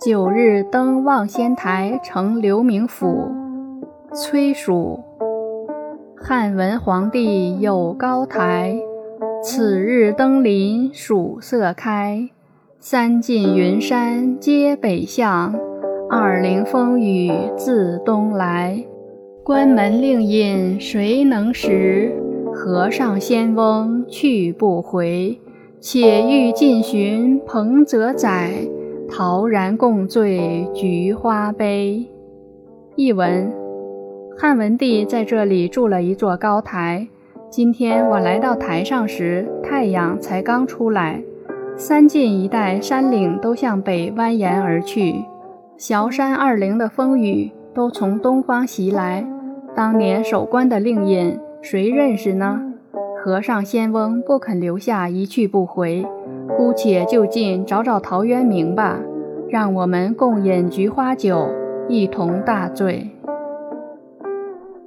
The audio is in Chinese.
九日登望仙台，成刘明府。崔曙。汉文皇帝有高台，此日登临曙色开。三晋云山皆北向，二陵风雨自东来。关门令尹谁能识？河上仙翁去不回。且欲尽寻彭泽载，陶然共醉菊花杯。译文：汉文帝在这里筑了一座高台。今天我来到台上时，太阳才刚出来。三晋一带山岭都向北蜿蜒而去，崤山二陵的风雨都从东方袭来。当年守关的令尹，谁认识呢？和尚仙翁不肯留下一去不回，姑且就近找找陶渊明吧，让我们共饮菊花酒，一同大醉。